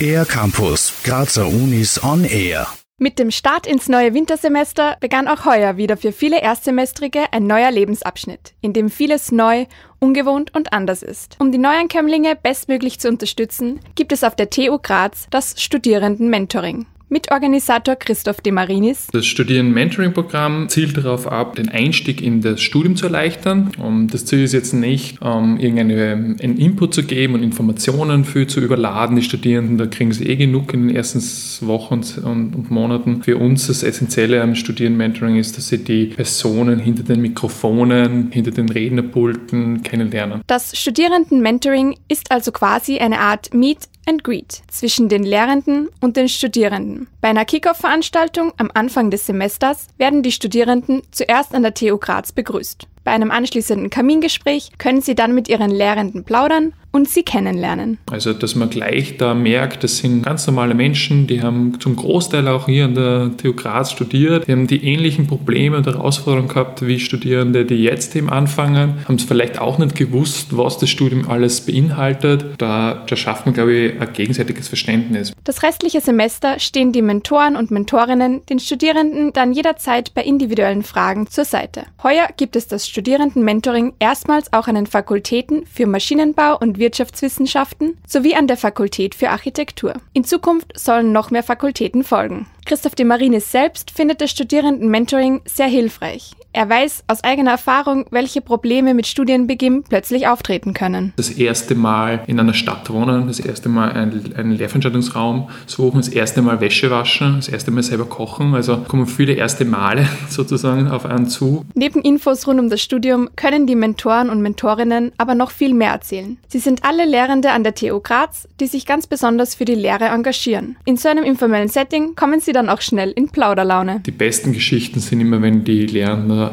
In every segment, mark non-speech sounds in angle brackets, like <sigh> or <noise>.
Air Campus, Grazer Unis on Air. Mit dem Start ins neue Wintersemester begann auch heuer wieder für viele Erstsemestrige ein neuer Lebensabschnitt, in dem vieles neu, ungewohnt und anders ist. Um die Neuankömmlinge bestmöglich zu unterstützen, gibt es auf der TU Graz das Studierenden-Mentoring. Mitorganisator Christoph De Marinis. Das Studien-Mentoring-Programm zielt darauf ab, den Einstieg in das Studium zu erleichtern. Und das Ziel ist jetzt nicht, um irgendeinen Input zu geben und Informationen für zu überladen. Die Studierenden, da kriegen sie eh genug in den ersten Wochen und, und Monaten. Für uns das Essentielle am Studien-Mentoring ist, dass sie die Personen hinter den Mikrofonen, hinter den Rednerpulten kennenlernen. Das Studierenden-Mentoring ist also quasi eine Art Meet and Greet zwischen den Lehrenden und den Studierenden. Bei einer Kickoff-Veranstaltung am Anfang des Semesters werden die Studierenden zuerst an der TU Graz begrüßt. Bei einem anschließenden Kamingespräch können Sie dann mit Ihren Lehrenden plaudern und sie kennenlernen. Also, dass man gleich da merkt, das sind ganz normale Menschen, die haben zum Großteil auch hier an der TU Graz studiert, die haben die ähnlichen Probleme und Herausforderungen gehabt wie Studierende, die jetzt eben anfangen, haben es vielleicht auch nicht gewusst, was das Studium alles beinhaltet. Da, da schafft man, glaube ich, ein gegenseitiges Verständnis. Das restliche Semester stehen die Mentoren und Mentorinnen den Studierenden dann jederzeit bei individuellen Fragen zur Seite. Heuer gibt es das Studierenden-Mentoring erstmals auch an den Fakultäten für Maschinenbau und Wirtschaftswissenschaften sowie an der Fakultät für Architektur. In Zukunft sollen noch mehr Fakultäten folgen. Christoph de Marinis selbst findet das Studierenden-Mentoring sehr hilfreich. Er weiß aus eigener Erfahrung, welche Probleme mit Studienbeginn plötzlich auftreten können. Das erste Mal in einer Stadt wohnen, das erste Mal einen, einen Lehrveranstaltungsraum suchen, das erste Mal Wäsche waschen, das erste Mal selber kochen. Also kommen viele erste Male <laughs> sozusagen auf einen zu. Neben Infos rund um das Studium können die Mentoren und Mentorinnen aber noch viel mehr erzählen. Sie sind alle Lehrende an der TU Graz, die sich ganz besonders für die Lehre engagieren. In so einem informellen Setting kommen sie dann auch schnell in Plauderlaune. Die besten Geschichten sind immer, wenn die Lehrenden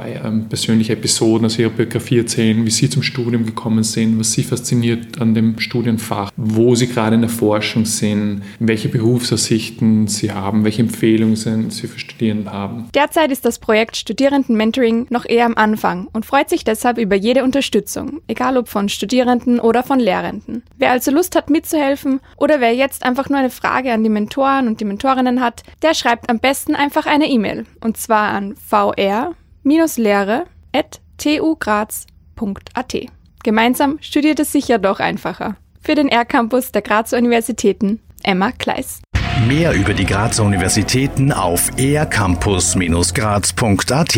persönliche Episoden aus ihrer Biografie erzählen, wie sie zum Studium gekommen sind, was sie fasziniert an dem Studienfach, wo sie gerade in der Forschung sind, welche Berufsaussichten sie haben, welche Empfehlungen sie für Studierende haben. Derzeit ist das Projekt Studierenden-Mentoring noch eher am Anfang und freut sich deshalb über jede Unterstützung, egal ob von Studierenden oder von Lehrenden. Wer also Lust hat mitzuhelfen oder wer jetzt einfach nur eine Frage an die Mentoren und die Mentorinnen hat, der schreibt am besten einfach eine E-Mail und zwar an vr-lehre.tugraz.at. Gemeinsam studiert es sicher doch einfacher. Für den R-Campus der Grazer Universitäten Emma Kleis. Mehr über die Grazer Universitäten auf ercampus-graz.at